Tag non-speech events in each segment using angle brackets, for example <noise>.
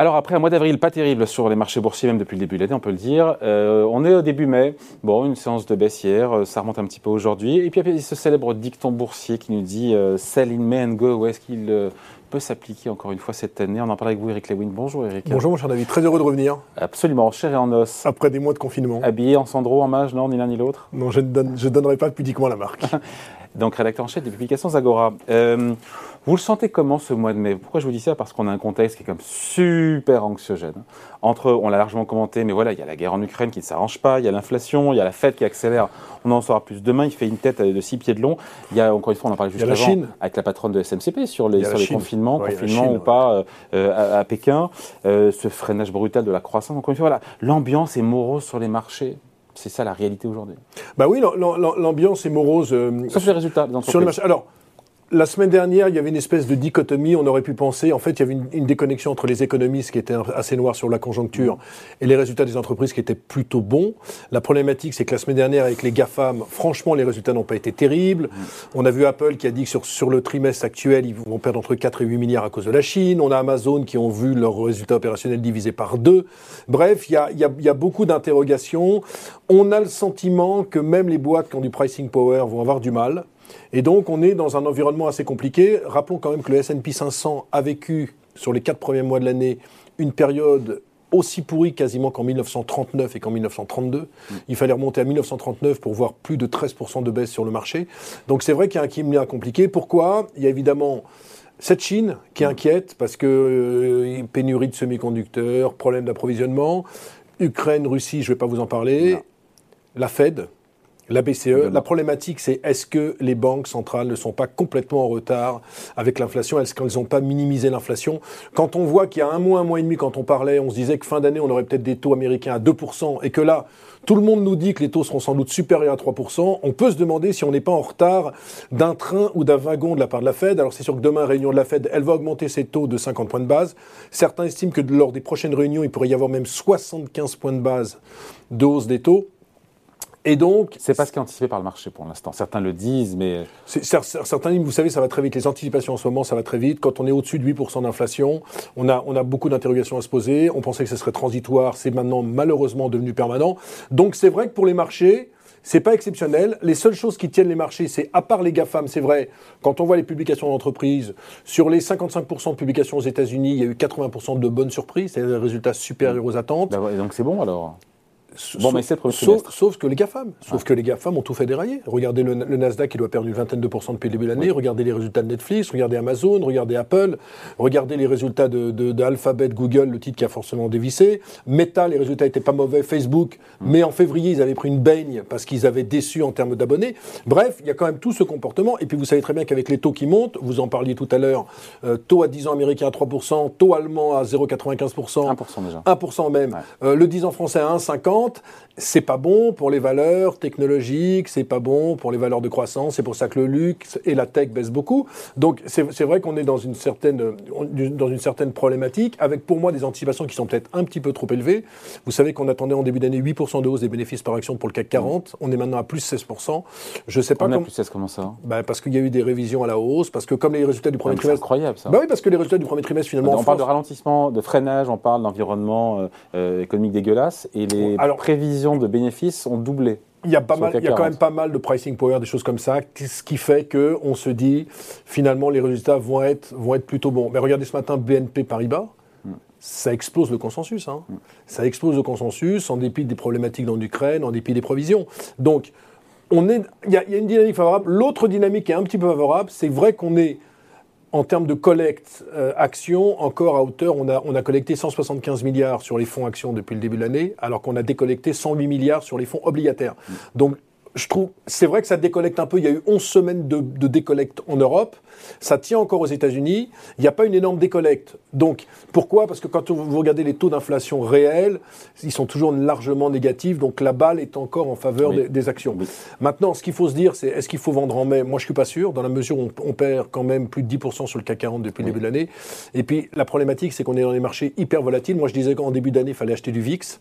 Alors après un mois d'avril pas terrible sur les marchés boursiers, même depuis le début de l'année, on peut le dire. Euh, on est au début mai. Bon, une séance de baisse hier, euh, ça remonte un petit peu aujourd'hui. Et puis il y a ce célèbre dicton boursier qui nous dit euh, Sell in May and go. Où est-ce qu'il peut s'appliquer encore une fois cette année? On en parle avec vous, Eric Lewin. Bonjour Eric. Bonjour mon cher David, très heureux de revenir. Absolument, cher et en os. Après des mois de confinement. Habillé en sandro, en mage, non, ni l'un ni l'autre? Non, je ne donne, je donnerai pas pudiquement la marque. <laughs> Donc rédacteur en chef des publications Zagora. Vous le sentez comment ce mois de mai? Pourquoi je vous dis ça? Parce qu'on a un contexte qui est comme super anxiogène. Entre, on l'a largement commenté, mais voilà, il y a la guerre en Ukraine qui ne s'arrange pas, il y a l'inflation, il y a la fête qui accélère. On en saura plus demain. Il fait une tête de six pieds de long. Il y a encore une fois, on en parlait juste avant, Chine. avec la patronne de SMCP sur les, sur les confinements, confinement ou pas euh, euh, à, Pékin, euh, ce freinage brutal de la croissance. Encore une fois, voilà, l'ambiance est morose sur les marchés. C'est ça la réalité aujourd'hui. Bah oui, l'ambiance est morose. Sauf les résultats. Sur le marché. Alors, la semaine dernière, il y avait une espèce de dichotomie. On aurait pu penser, en fait, il y avait une, déconnexion entre les économistes qui étaient assez noirs sur la conjoncture et les résultats des entreprises qui étaient plutôt bons. La problématique, c'est que la semaine dernière, avec les GAFAM, franchement, les résultats n'ont pas été terribles. On a vu Apple qui a dit que sur, sur le trimestre actuel, ils vont perdre entre 4 et 8 milliards à cause de la Chine. On a Amazon qui ont vu leurs résultats opérationnels divisés par deux. Bref, il y a, a, y a beaucoup d'interrogations. On a le sentiment que même les boîtes qui ont du pricing power vont avoir du mal. Et donc, on est dans un environnement assez compliqué. Rappelons quand même que le S&P 500 a vécu, sur les quatre premiers mois de l'année, une période aussi pourrie quasiment qu'en 1939 et qu'en 1932. Il fallait remonter à 1939 pour voir plus de 13% de baisse sur le marché. Donc c'est vrai qu'il y a un climat compliqué. Pourquoi? Il y a évidemment cette Chine qui inquiète parce que euh, pénurie de semi-conducteurs, problème d'approvisionnement, Ukraine, Russie, je ne vais pas vous en parler, la Fed, la BCE, la problématique, c'est est-ce que les banques centrales ne sont pas complètement en retard avec l'inflation? Est-ce qu'elles n'ont pas minimisé l'inflation? Quand on voit qu'il y a un mois, un mois et demi, quand on parlait, on se disait que fin d'année, on aurait peut-être des taux américains à 2%, et que là, tout le monde nous dit que les taux seront sans doute supérieurs à 3%. On peut se demander si on n'est pas en retard d'un train ou d'un wagon de la part de la Fed. Alors c'est sûr que demain, réunion de la Fed, elle va augmenter ses taux de 50 points de base. Certains estiment que lors des prochaines réunions, il pourrait y avoir même 75 points de base de hausse des taux. Et donc, c'est pas ce qui est anticipé par le marché pour l'instant. Certains le disent, mais certains disent, vous savez, ça va très vite. Les anticipations en ce moment, ça va très vite. Quand on est au-dessus de 8% d'inflation, on a, on a beaucoup d'interrogations à se poser. On pensait que ce serait transitoire, c'est maintenant malheureusement devenu permanent. Donc c'est vrai que pour les marchés, c'est pas exceptionnel. Les seules choses qui tiennent les marchés, c'est à part les GAFAM, c'est vrai, quand on voit les publications d'entreprises, sur les 55% de publications aux États-Unis, il y a eu 80% de bonnes surprises, c'est des résultats supérieurs aux attentes. Bah donc c'est bon alors Bon, mais sauf, sauf, que les GAFAM. Sauf que les GAFAM ont tout fait dérailler. Regardez le, Nasdaq, il doit perdre une vingtaine de pourcents depuis le début de l'année. Regardez les résultats de Netflix, regardez Amazon, regardez Apple, regardez les résultats de, de, Google, le titre qui a forcément dévissé. Meta, les résultats n'étaient pas mauvais. Facebook, mm. mais en février, ils avaient pris une baigne parce qu'ils avaient déçu en termes d'abonnés. Bref, il y a quand même tout ce comportement. Et puis vous savez très bien qu'avec les taux qui montent, vous en parliez tout à l'heure, euh, taux à 10 ans américain à 3%, taux allemand à 0,95%. 1% déjà. 1% même. Euh, le 10 ans français à 1,50% c'est pas bon pour les valeurs technologiques, c'est pas bon pour les valeurs de croissance, c'est pour ça que le luxe et la tech baissent beaucoup. Donc c'est vrai qu'on est dans une, certaine, dans une certaine problématique, avec pour moi des anticipations qui sont peut-être un petit peu trop élevées. Vous savez qu'on attendait en début d'année 8% de hausse des bénéfices par action pour le CAC 40, on est maintenant à plus 16%. Je sais pas on plus 16, comment ça bah, Parce qu'il y a eu des révisions à la hausse, parce que comme les résultats du premier trimestre... C'est incroyable ça. Bah oui, parce que les résultats du premier trimestre finalement... On parle de ralentissement, de freinage, on parle d'environnement euh, euh, économique dégueulasse, et les prévisions de bénéfices ont doublé. Il y a, pas mal, il y a quand même pas mal de pricing power, des choses comme ça, ce qui fait qu'on se dit finalement les résultats vont être, vont être plutôt bons. Mais regardez ce matin BNP Paribas, mm. ça explose le consensus. Hein. Mm. Ça explose le consensus en dépit des problématiques dans l'Ukraine, en dépit des provisions. Donc, on il y, a une dynamique favorable. L'autre dynamique qui est un petit peu favorable, c'est vrai qu'on est en termes de collecte euh, actions, encore à hauteur, on a, on a collecté 175 milliards sur les fonds actions depuis le début de l'année, alors qu'on a décollecté 108 milliards sur les fonds obligataires. Mmh. Donc je trouve, c'est vrai que ça décollecte un peu. Il y a eu 11 semaines de, de décollecte en Europe. Ça tient encore aux États-Unis. Il n'y a pas une énorme décollecte. Donc, pourquoi? Parce que quand vous regardez les taux d'inflation réels, ils sont toujours largement négatifs. Donc, la balle est encore en faveur des, actions. Maintenant, ce qu'il faut se dire, c'est est-ce qu'il faut vendre en mai? Moi, je suis pas sûr, dans la mesure où on, perd quand même plus de 10% sur le CAC 40 depuis le début de l'année. Et puis, la problématique, c'est qu'on est dans des marchés hyper volatiles. Moi, je disais qu'en début d'année, il fallait acheter du VIX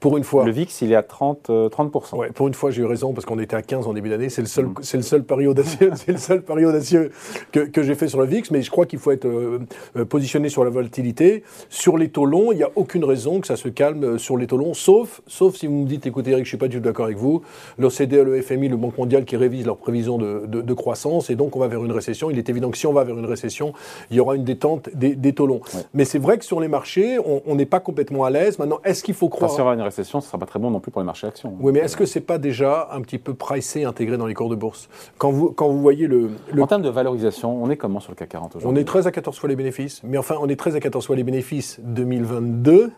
Pour une fois. Le VIX, il est à 30, euh, 30%. Ouais, pour une fois, j'ai eu raison parce qu'on était à 15 en début d'année. C'est le seul, Mm. c'est le seul pari audacieux, <laughs> c'est le seul pari audacieux que, que j'ai fait sur le VIX. Mais je crois qu'il faut être euh, euh, positionné sur la volatilité. Sur les taux longs, il n'y a aucune raison que ça se calme euh, sur les taux longs, sauf, sauf si vous me dites, écoutez Eric, je suis pas du tout d'accord avec vous. L'OCDE, le FMI, le Banque mondial qui révisent leurs prévisions de, de- de croissance et donc on va vers une récession. Il est évident que si on va vers une récession, il y aura une détente des, des taux longs. Ouais. Mais c'est vrai que sur les marchés, on- n'est pas complètement à l'aise. Maintenant, est-ce qu'il faut croire on récession, ce ne sera pas très bon non plus pour les marchés actions. oui, mais est-ce que c'est pas déjà un petit peu pricé, intégré dans les cours de bourse? Quand vous, quand vous voyez le, le- En termes de valorisation, on est comment sur le CAC 40 on aujourd'hui est 13 à 14 fois les bénéfices, mais enfin, on est 13 à 14 fois les bénéfices 2022,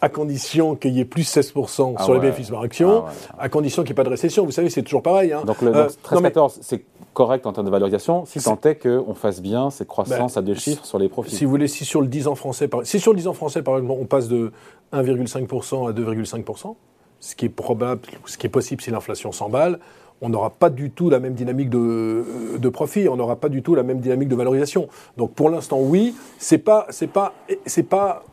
à condition qu'il y ait plus 16% Ah sur les bénéfices par action, Ah ouais. à condition qu'il n'y ait pas de récession. Vous savez, c'est toujours pareil. hein. Donc le Euh, donc non, mais 13-14, c'est correct en termes de valorisation, si tant est qu'on fasse bien cette croissance Ben, à deux chiffres sur les profits. Si vous voulez, si sur le 10 ans français, par, si sur le 10 ans français, par exemple, on passe de 1,5% à 2,5%, ce qui est probable, ce qui est possible si l'inflation s'emballe, on n'aura pas du tout la même dynamique de, de profit, on n'aura pas du tout la même dynamique de valorisation. Donc pour l'instant, oui, c'est pas, c'est pas, c'est pas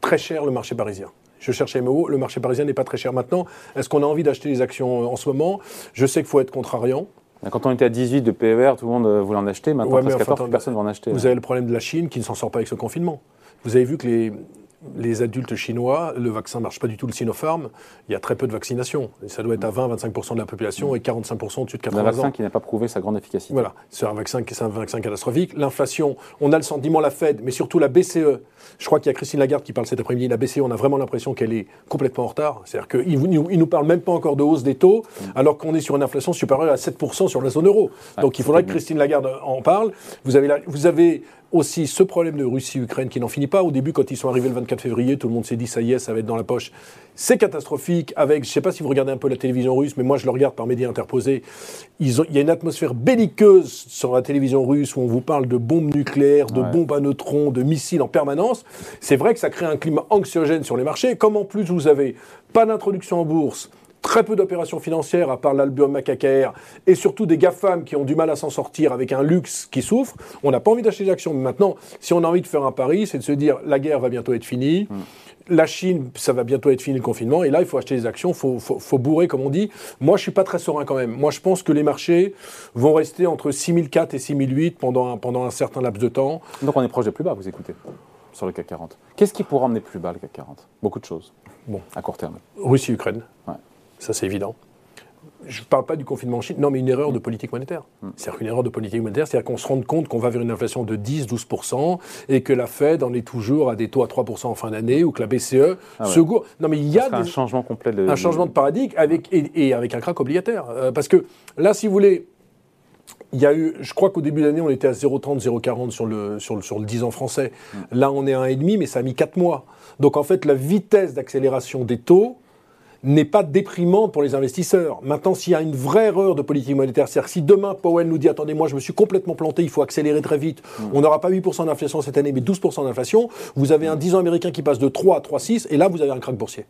très cher le marché parisien. Je cherchais mes mots, le marché parisien n'est pas très cher maintenant. Est-ce qu'on a envie d'acheter des actions en ce moment? Je sais qu'il faut être contrariant. Quand on était à 18 de PER, tout le monde euh, voulait en acheter. Maintenant, Ouais, mais 13-14, enfin, plus personne ne va en acheter. Vous avez le problème de la Chine qui ne s'en sort pas avec ce confinement. Vous avez vu que les, les adultes chinois, le vaccin ne marche pas du tout, le Sinopharm. Il y a très peu de vaccination. Et ça doit être à 20-25% de la population et 45% au-dessus de Un 80 vaccin ans. qui n'a pas prouvé sa grande efficacité. Voilà, c'est un vaccin qui c'est un vaccin catastrophique. L'inflation, on a le sentiment, la Fed, mais surtout la BCE. Je crois qu'il y a Christine Lagarde qui parle cet après-midi. La BCE, on a vraiment l'impression qu'elle est complètement en retard. C'est-à-dire qu'ils ne nous, parlent même pas encore de hausse des taux, alors qu'on est sur une inflation supérieure à 7% sur la zone euro. Donc il faudrait que c'est Christine Lagarde en parle. Vous avez, la- vous avez aussi ce problème de Russie-Ukraine qui n'en finit pas. Au début, quand ils sont arrivés le 24 février, tout le monde s'est dit ça y est, ça va être dans la poche. C'est catastrophique. Avec, je ne sais pas si vous regardez un peu la télévision russe, mais moi je le regarde par médias interposés. Ils ont, il y a une atmosphère belliqueuse sur la télévision russe où on vous parle de bombes nucléaires, de Ouais. bombes à neutrons, de missiles en permanence. C'est vrai que ça crée un climat anxiogène sur les marchés. Comme en plus vous avez pas d'introduction en bourse, très peu d'opérations financières à part l'album Macacaire et surtout des GAFAM qui ont du mal à s'en sortir avec un luxe qui souffre, on n'a pas envie d'acheter des actions. Mais maintenant, si on a envie de faire un pari, c'est de se dire la guerre va bientôt être finie. La Chine, ça va bientôt être fini le confinement, et là, il faut acheter des actions, il faut, faut, faut bourrer, comme on dit. Moi, je suis pas très serein quand même. Moi, je pense que les marchés vont rester entre 6004 et 6008 pendant un, pendant un certain laps de temps. Donc on est proche des plus bas, vous écoutez, sur le CAC 40. Qu'est-ce qui pourra emmener plus bas le CAC 40 Beaucoup de choses. Bon. À court terme. Russie-Ukraine, Ouais. Ça c'est évident. Je ne parle pas du confinement en Chine, non, mais une erreur de politique monétaire. C'est-à-dire qu'une erreur de politique monétaire, c'est-à-dire qu'on se rende compte qu'on va vers une inflation de 10-12% et que la Fed en est toujours à des taux à 3% en fin d'année ou que la BCE Ah ouais. se gourre. Non, mais il y a sera un des, changement complet de. un changement de paradigme avec, et, et avec un crack obligataire. Euh, parce que là, si vous voulez, il y a eu, je crois qu'au début d'année, on était à 0,30, 0,40 sur le, sur, le, sur le 10 ans français. Là, on est à 1,5, mais ça a mis 4 mois. Donc en fait, la vitesse d'accélération des taux n'est pas déprimante pour les investisseurs. Maintenant, s'il y a une vraie erreur de politique monétaire, c'est-à-dire que si demain Powell nous dit attendez, moi je me suis complètement planté, il faut accélérer très vite, on n'aura pas 8% d'inflation cette année, mais 12% d'inflation, vous avez un 10 ans américain qui passe de 3 à 3,6 et là vous avez un crack boursier.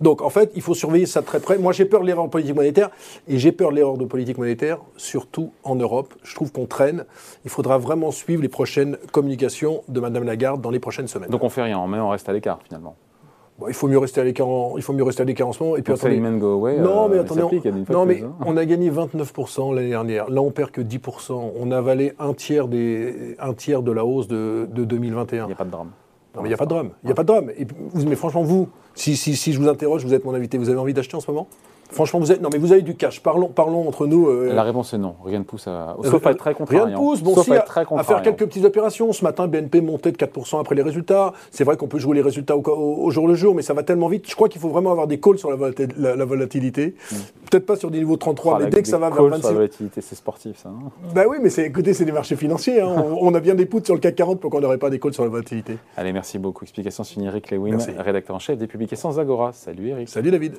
Donc en fait, il faut surveiller ça de très près. Moi j'ai peur de l'erreur de politique monétaire et j'ai peur de l'erreur de politique monétaire, surtout en Europe. Je trouve qu'on traîne. Il faudra vraiment suivre les prochaines communications de Madame Lagarde dans les prochaines semaines. Donc on fait rien, mais on reste à l'écart finalement. Bon, il faut mieux rester à l'écart en, il faut mieux rester à l'écart en ce moment. Et puis attendez, go away. non, euh, mais attendez, il on, non, mais a gagné 29% l'année dernière. Là, on perd que 10%. On a avalé un tiers, des, un tiers de la hausse de, de 2021. Il n'y a pas de drame. Non, mais il n'y a pas de drame. Il n'y a pas de drame. Et puis, vous- mais franchement, vous, si, si, si je vous interroge, vous êtes mon invité, vous avez envie d'acheter en ce moment? Franchement, vous êtes. Non, mais vous avez du cash. Parlons, parlons entre nous. euh, La réponse est non. Rien ne pousse à. Sauf à être très contrariant. Rien ne pousse. Bon, Sauf si, à à, être très à contrariant. faire quelques petites opérations. Ce matin, BNP montait de 4% après les résultats. C'est vrai qu'on peut jouer les résultats au, au- au jour le jour, mais ça va tellement vite. Je crois qu'il faut vraiment avoir des calls sur la, volati- la- la volatilité. Peut-être pas sur des niveaux 33, Ah, mais dès que ça va vers calls sur 26. la volatilité, c'est sportif ça. hein. Bah oui, mais c'est, écoutez, c'est des marchés financiers. hein. <laughs> on, on a bien des poutres sur le CAC 40 pour qu'on n'aurait pas des calls sur la volatilité. Allez, merci beaucoup. Explication signée Eric Lewin, Merci. rédacteur en chef des publications Zagora. Salut Eric. Salut David.